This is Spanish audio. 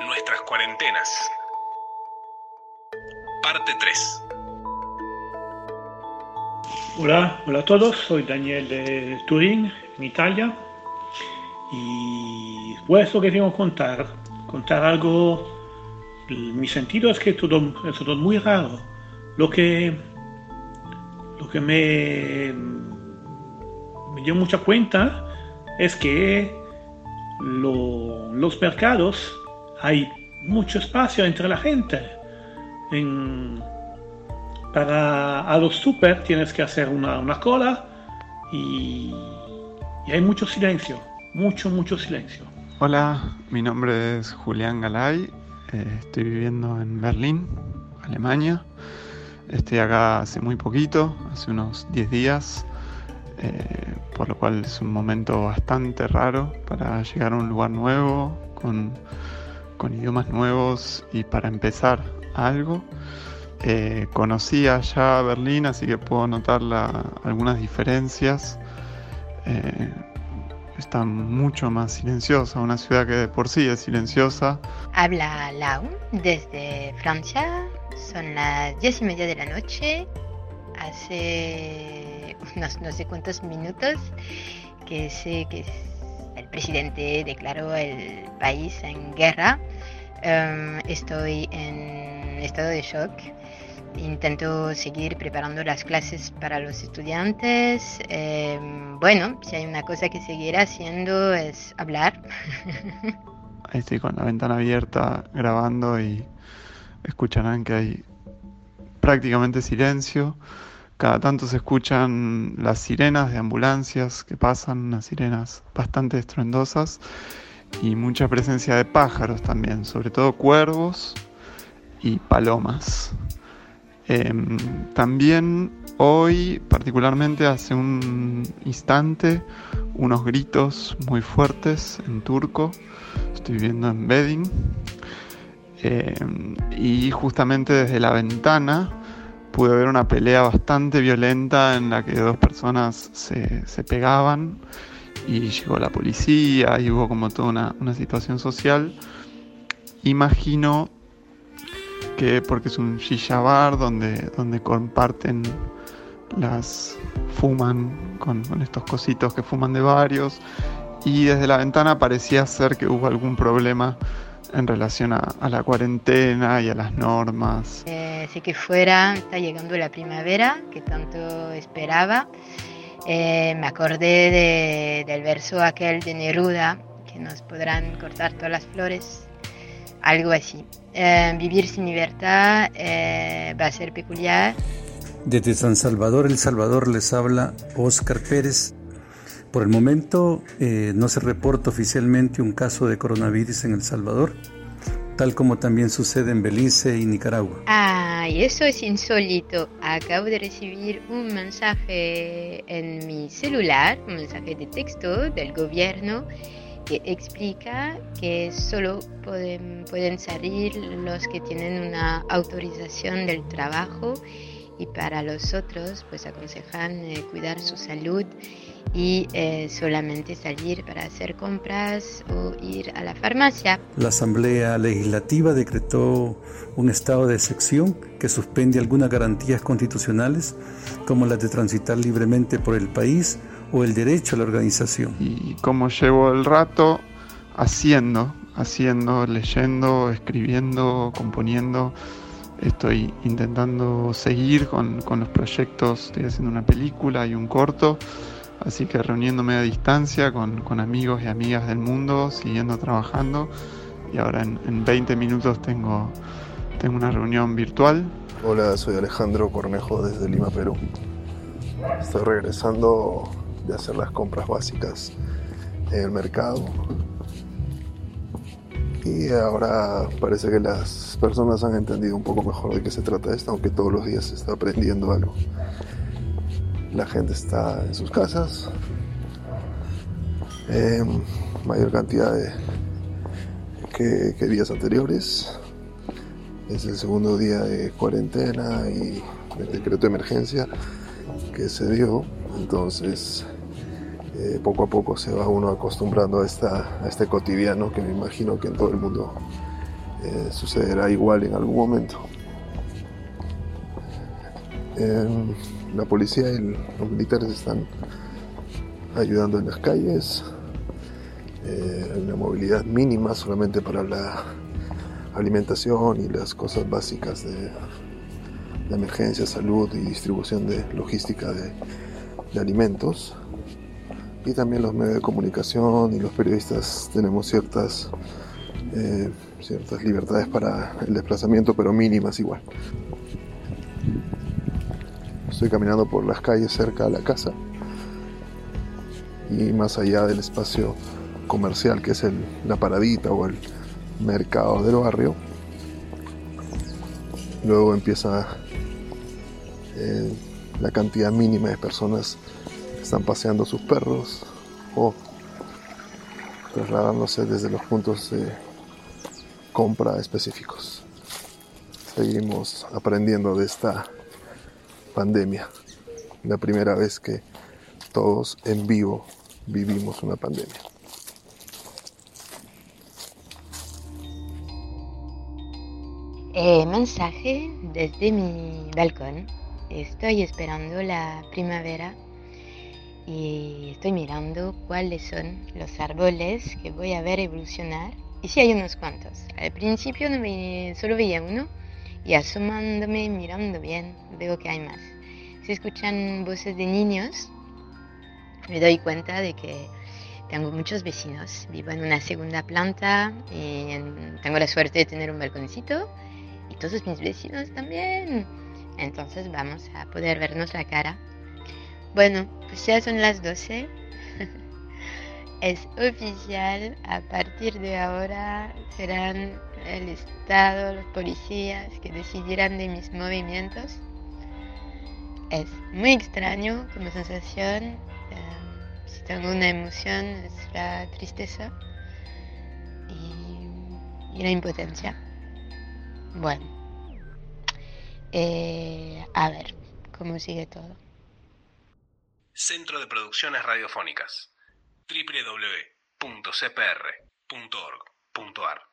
Nuestras cuarentenas. Parte 3. Hola, hola a todos, soy Daniel de Turín, en Italia. Y pues lo que quiero contar, contar algo, mi sentido es que todo es todo muy raro. Lo que, lo que me dio mucha cuenta es que los mercados hay mucho espacio entre la gente. para a los super tienes que hacer una, cola y, y, hay mucho silencio, mucho, mucho silencio. Hola, mi nombre es Julián Galay, eh, estoy viviendo en Berlín, Alemania. Estoy acá hace muy poquito, hace unos 10 días. Eh, por lo cual es un momento bastante raro para llegar a un lugar nuevo, con, idiomas nuevos y para empezar algo. Eh, conocía ya Berlín, así que puedo notar algunas diferencias. Eh, está mucho más silenciosa, una ciudad que de por sí es silenciosa. Habla Lau desde Francia, son las diez y media de la noche. Hace no sé cuántos minutos que sé que el presidente declaró el país en guerra. Em, estoy en estado de shock. Intento seguir preparando las clases para los estudiantes. Em, bueno, si hay una cosa que seguirá haciendo es hablar. Estoy con la ventana abierta grabando y escucharán que hay prácticamente silencio. Cada tanto se escuchan las sirenas de ambulancias que pasan, unas sirenas bastante estruendosas y mucha presencia de pájaros también, sobre todo cuervos y palomas. Em, también hoy, particularmente hace un instante, unos gritos muy fuertes en turco. Estoy viendo en Bedding. Em, y justamente desde la ventana pude ver una pelea bastante violenta en la que dos personas se, se pegaban y llegó la policía y hubo como toda una, una situación social. Imagino que porque es un shisha bar donde, donde comparten las fuman con, con, estos cositos que fuman de varios y desde la ventana parecía ser que hubo algún problema en relación a, la cuarentena y a las normas. Eh, así que fuera, está llegando la primavera que tanto esperaba. Eh, me acordé del verso aquel de Neruda, que nos podrán cortar todas las flores, algo así. Eh, vivir sin libertad va a ser peculiar. Desde San Salvador, El Salvador, les habla Oscar Pérez. Por el momento eh, no se reporta oficialmente un caso de coronavirus en El Salvador, tal como también sucede en Belice y Nicaragua. Ay, eso es insólito. Acabo de recibir un mensaje en mi celular, un mensaje de texto del gobierno que explica que solo pueden, pueden salir los que tienen una autorización del trabajo y para los otros pues aconsejan eh, cuidar su salud y eh, solamente salir para hacer compras o ir a la farmacia. La Asamblea Legislativa decretó un estado de excepción que suspende algunas garantías constitucionales como las de transitar libremente por el país o el derecho a la organización. Y como llevo el rato haciendo, haciendo, leyendo, escribiendo, componiendo, estoy intentando seguir con, con los proyectos, estoy haciendo una película y un corto Así que reuniéndome a distancia con, amigos y amigas del mundo, siguiendo trabajando. Y ahora en, 20 minutos tengo, tengo una reunión virtual. Hola, soy Alejandro Cornejo desde Lima, Perú. Estoy regresando de hacer las compras básicas en el mercado. Y ahora parece que las personas han entendido un poco mejor de qué se trata esto, aunque todos los días se está aprendiendo algo. La gente está en sus casas. mayor cantidad que, días anteriores. Es el segundo día de cuarentena y el decreto de emergencia que se dio. Entonces, eh, poco a poco se va uno acostumbrando a, esta, este cotidiano que me imagino que en todo el mundo eh, sucederá igual en algún momento. La policía y los militares están ayudando en las calles, eh, una movilidad mínima solamente para la alimentación y las cosas básicas de, de emergencia, salud y distribución de logística de, alimentos. Y también los medios de comunicación y los periodistas tenemos ciertas, eh, ciertas libertades para el desplazamiento, pero mínimas igual. Estoy caminando por las calles cerca de la casa y más allá del espacio comercial que es la paradita o el mercado del barrio. Luego empieza eh, la cantidad mínima de personas que están paseando sus perros o trasladándose desde los puntos de compra específicos. Seguimos aprendiendo de esta pandemia. La primera vez que todos en vivo vivimos una pandemia. Eh, mensaje desde mi balcón. Estoy esperando la primavera y estoy mirando cuáles son los árboles que voy a ver evolucionar. Y sí hay unos cuantos. Al principio no solo veía uno y asomándome, mirando bien, veo que hay más. Se escuchan voces de niños. Me doy cuenta de que tengo muchos vecinos. Vivo en una segunda planta y tengo la suerte de tener un balconcito y todos mis vecinos también. Entonces vamos a poder vernos la cara. Bueno, pues ya son las 12. Es oficial, a partir de ahora serán el Estado, los policías que decidirán de mis movimientos. Es muy extraño como sensación. Em, si tengo una emoción es la tristeza y la impotencia. Bueno, eh, a ver cómo sigue todo. Centro de Producciones Radiofónicas www.cpr.org.ar